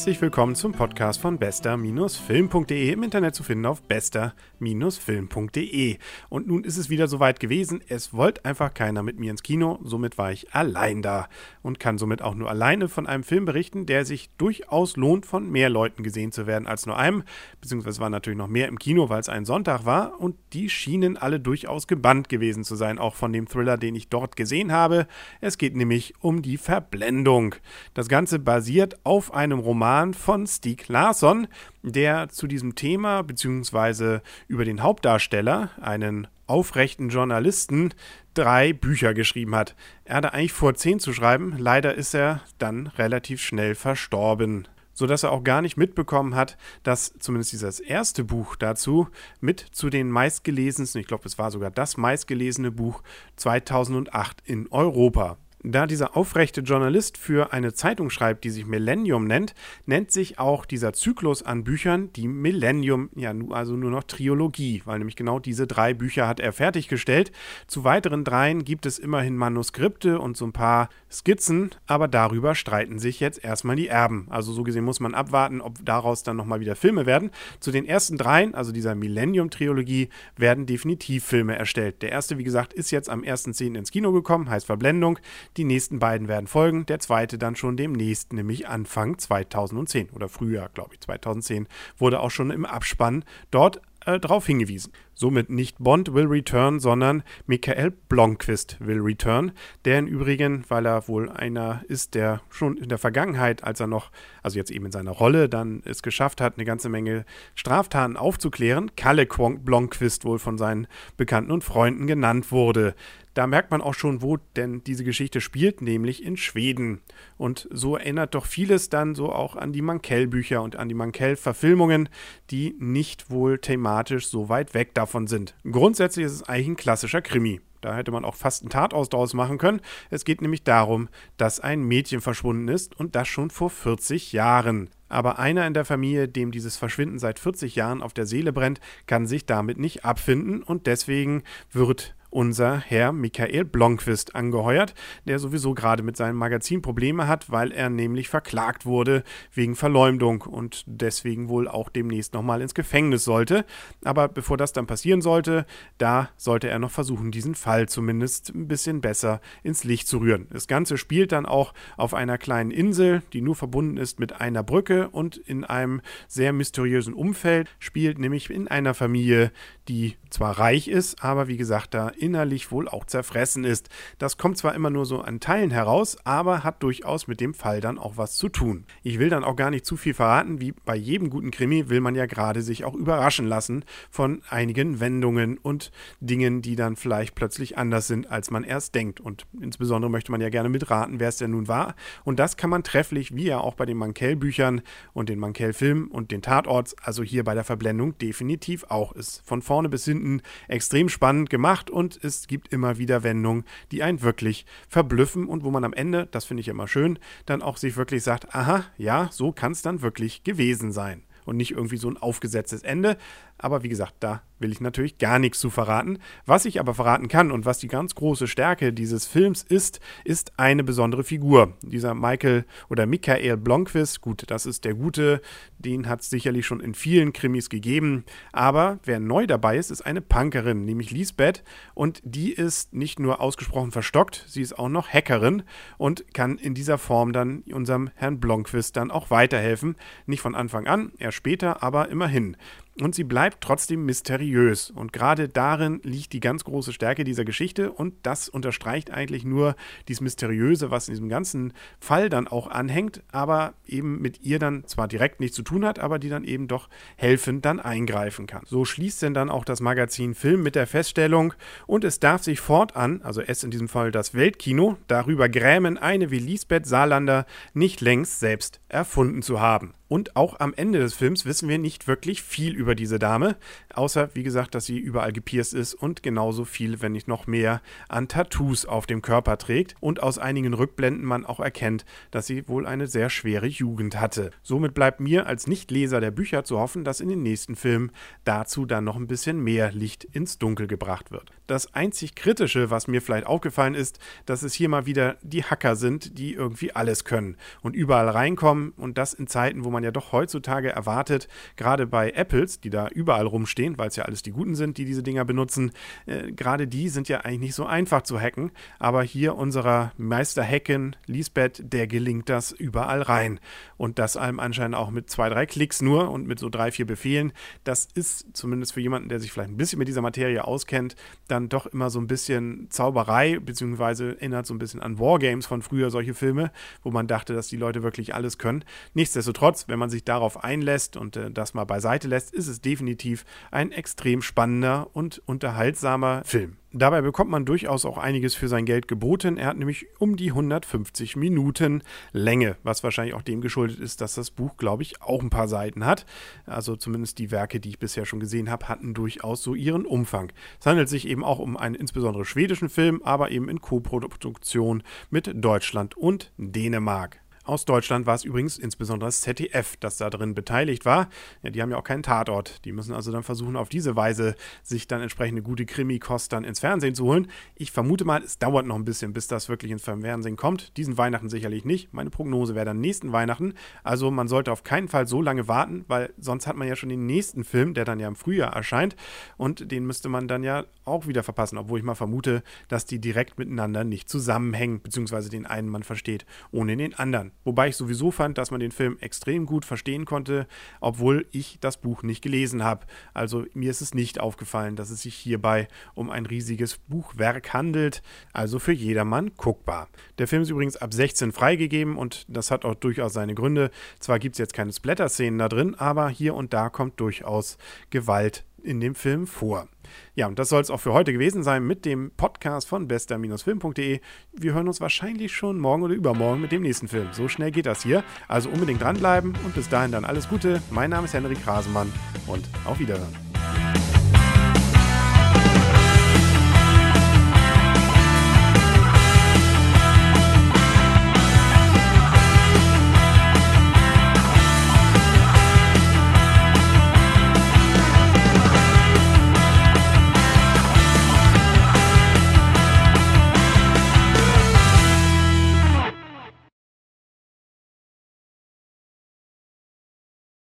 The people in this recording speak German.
Herzlich willkommen zum Podcast von bester-film.de im Internet zu finden auf bester-film.de. Und nun ist es wieder soweit gewesen. Es wollte einfach keiner mit mir ins Kino, somit war ich allein da und kann somit auch nur alleine von einem Film berichten, der sich durchaus lohnt, von mehr Leuten gesehen zu werden als nur einem. Beziehungsweise war natürlich noch mehr im Kino, weil es ein Sonntag war und die schienen alle durchaus gebannt gewesen zu sein, auch von dem Thriller, den ich dort gesehen habe. Es geht nämlich um die Verblendung. Das Ganze basiert auf einem Roman Roman von Stieg Larsson, der zu diesem Thema bzw. über den Hauptdarsteller, einen aufrechten Journalisten, drei Bücher geschrieben hat. Er hatte eigentlich vor, zehn zu schreiben, leider ist er dann relativ schnell verstorben sodass er auch gar nicht mitbekommen hat, dass zumindest dieses erste Buch dazu mit zu den meistgelesensten, ich glaube, es war sogar das meistgelesene Buch 2008 in Europa. Da dieser aufrechte Journalist für eine Zeitung schreibt, die sich Millennium nennt, nennt sich auch dieser Zyklus an Büchern die Millennium, ja, also nur noch Triologie, weil nämlich genau diese drei Bücher hat er fertiggestellt. Zu weiteren dreien gibt es immerhin Manuskripte und so ein paar Skizzen, aber darüber streiten sich jetzt erstmal die Erben. Also so gesehen muss man abwarten, ob daraus dann nochmal wieder Filme werden. Zu den ersten dreien, also dieser Millennium-Triologie, werden definitiv Filme erstellt. Der erste, wie gesagt, ist jetzt am 1.10. ins Kino gekommen, heißt Verblendung. Die nächsten beiden werden folgen, der zweite dann schon demnächst, nämlich Anfang 2010 oder früher, glaube ich, 2010, wurde auch schon im Abspann dort äh, darauf hingewiesen. Somit nicht Bond will return, sondern Michael Blomqvist will return, der im Übrigen, weil er wohl einer ist, der schon in der Vergangenheit, als er noch, also jetzt eben in seiner Rolle, dann es geschafft hat, eine ganze Menge Straftaten aufzuklären, Kalle Blomqvist wohl von seinen Bekannten und Freunden genannt wurde. Da merkt man auch schon, wo denn diese Geschichte spielt, nämlich in Schweden. Und so erinnert doch vieles dann so auch an die Mankell-Bücher und an die Mankell-Verfilmungen, die nicht wohl thematisch so weit weg davon sind. Grundsätzlich ist es eigentlich ein klassischer Krimi. Da hätte man auch fast einen Tatort draus machen können. Es geht nämlich darum, dass ein Mädchen verschwunden ist und das schon vor 40 Jahren. Aber einer in der Familie, dem dieses Verschwinden seit 40 Jahren auf der Seele brennt, kann sich damit nicht abfinden und deswegen wird unser Herr Michael Blomqvist angeheuert, der sowieso gerade mit seinem Magazin Probleme hat, weil er nämlich verklagt wurde wegen Verleumdung und deswegen wohl auch demnächst nochmal ins Gefängnis sollte. Aber bevor das dann passieren sollte, da sollte er noch versuchen, diesen Fall zumindest ein bisschen besser ins Licht zu rühren. Das Ganze spielt dann auch auf einer kleinen Insel, die nur verbunden ist mit einer Brücke und in einem sehr mysteriösen Umfeld, spielt nämlich in einer Familie, die zwar reich ist, aber wie gesagt, da innerlich wohl auch zerfressen ist. Das kommt zwar immer nur so an Teilen heraus, aber hat durchaus mit dem Fall dann auch was zu tun. Ich will dann auch gar nicht zu viel verraten, wie bei jedem guten Krimi will man ja gerade sich auch überraschen lassen von einigen Wendungen und Dingen, die dann vielleicht plötzlich anders sind, als man erst denkt. Und insbesondere möchte man ja gerne mitraten, wer es denn nun war. Und das kann man trefflich, wie ja auch bei den Mankell-Büchern und den Mankell-Filmen und den Tatorts, also hier bei der Verblendung definitiv auch ist. Von vorne bis hinten extrem spannend gemacht und und es gibt immer wieder Wendungen, die einen wirklich verblüffen und wo man am Ende, das finde ich immer schön, dann auch sich wirklich sagt, aha, ja, so kann es dann wirklich gewesen sein. Und nicht irgendwie so ein aufgesetztes Ende. Aber wie gesagt, da will ich natürlich gar nichts zu verraten. Was ich aber verraten kann und was die ganz große Stärke dieses Films ist, ist eine besondere Figur. Dieser Michael oder Michael Blomqvist, gut, das ist der Gute, den hat es sicherlich schon in vielen Krimis gegeben. Aber wer neu dabei ist, ist eine Punkerin, nämlich Lisbeth. Und die ist nicht nur ausgesprochen verstockt, sie ist auch noch Hackerin und kann in dieser Form dann unserem Herrn Blomqvist dann auch weiterhelfen. Nicht von Anfang an, eher später, aber immerhin. Und sie bleibt trotzdem mysteriös. Und gerade darin liegt die ganz große Stärke dieser Geschichte. Und das unterstreicht eigentlich nur dieses Mysteriöse, was in diesem ganzen Fall dann auch anhängt, aber eben mit ihr dann zwar direkt nichts zu tun hat, aber die dann eben doch helfend dann eingreifen kann. So schließt denn dann auch das Magazin Film mit der Feststellung, und es darf sich fortan, also es in diesem Fall das Weltkino, darüber grämen, eine wie Lisbeth Saarlander nicht längst selbst erfunden zu haben. Und auch am Ende des Films wissen wir nicht wirklich viel über diese Dame, außer wie gesagt, dass sie überall gepierst ist und genauso viel, wenn nicht noch mehr, an Tattoos auf dem Körper trägt und aus einigen Rückblenden man auch erkennt, dass sie wohl eine sehr schwere Jugend hatte. Somit bleibt mir als Nichtleser der Bücher zu hoffen, dass in den nächsten Filmen dazu dann noch ein bisschen mehr Licht ins Dunkel gebracht wird. Das einzig Kritische, was mir vielleicht aufgefallen ist, dass es hier mal wieder die Hacker sind, die irgendwie alles können und überall reinkommen und das in Zeiten, wo man ja doch heutzutage erwartet, gerade bei Apples, die da überall rumstehen, weil es ja alles die Guten sind, die diese Dinger benutzen, äh, gerade die sind ja eigentlich nicht so einfach zu hacken, aber hier unserer Meister Hacken, Lisbeth, der gelingt das überall rein und das allem anscheinend auch mit zwei, drei Klicks nur und mit so drei, vier Befehlen. Das ist zumindest für jemanden, der sich vielleicht ein bisschen mit dieser Materie auskennt, dann dann doch immer so ein bisschen Zauberei, beziehungsweise erinnert so ein bisschen an Wargames von früher, solche Filme, wo man dachte, dass die Leute wirklich alles können. Nichtsdestotrotz, wenn man sich darauf einlässt und äh, das mal beiseite lässt, ist es definitiv ein extrem spannender und unterhaltsamer Film. Dabei bekommt man durchaus auch einiges für sein Geld geboten. Er hat nämlich um die 150 Minuten Länge, was wahrscheinlich auch dem geschuldet ist, dass das Buch, glaube ich, auch ein paar Seiten hat. Also zumindest die Werke, die ich bisher schon gesehen habe, hatten durchaus so ihren Umfang. Es handelt sich eben auch um einen insbesondere schwedischen Film, aber eben in Koproduktion mit Deutschland und Dänemark. Aus Deutschland war es übrigens insbesondere das ZDF, das da drin beteiligt war. Ja, die haben ja auch keinen Tatort. Die müssen also dann versuchen, auf diese Weise sich dann entsprechende gute Krimi-Kost dann ins Fernsehen zu holen. Ich vermute mal, es dauert noch ein bisschen, bis das wirklich ins Fernsehen kommt. Diesen Weihnachten sicherlich nicht. Meine Prognose wäre dann nächsten Weihnachten. Also man sollte auf keinen Fall so lange warten, weil sonst hat man ja schon den nächsten Film, der dann ja im Frühjahr erscheint. Und den müsste man dann ja auch wieder verpassen, obwohl ich mal vermute, dass die direkt miteinander nicht zusammenhängen, beziehungsweise den einen man versteht ohne den anderen. Wobei ich sowieso fand, dass man den Film extrem gut verstehen konnte, obwohl ich das Buch nicht gelesen habe. Also mir ist es nicht aufgefallen, dass es sich hierbei um ein riesiges Buchwerk handelt, also für jedermann guckbar. Der Film ist übrigens ab 16 freigegeben und das hat auch durchaus seine Gründe. Zwar gibt es jetzt keine Splatter-Szenen da drin, aber hier und da kommt durchaus Gewalt in dem Film vor. Ja, und das soll es auch für heute gewesen sein mit dem Podcast von bester-film.de. Wir hören uns wahrscheinlich schon morgen oder übermorgen mit dem nächsten Film. So schnell geht das hier. Also unbedingt dranbleiben und bis dahin dann alles Gute. Mein Name ist Henrik Rasemann und auf Wiederhören.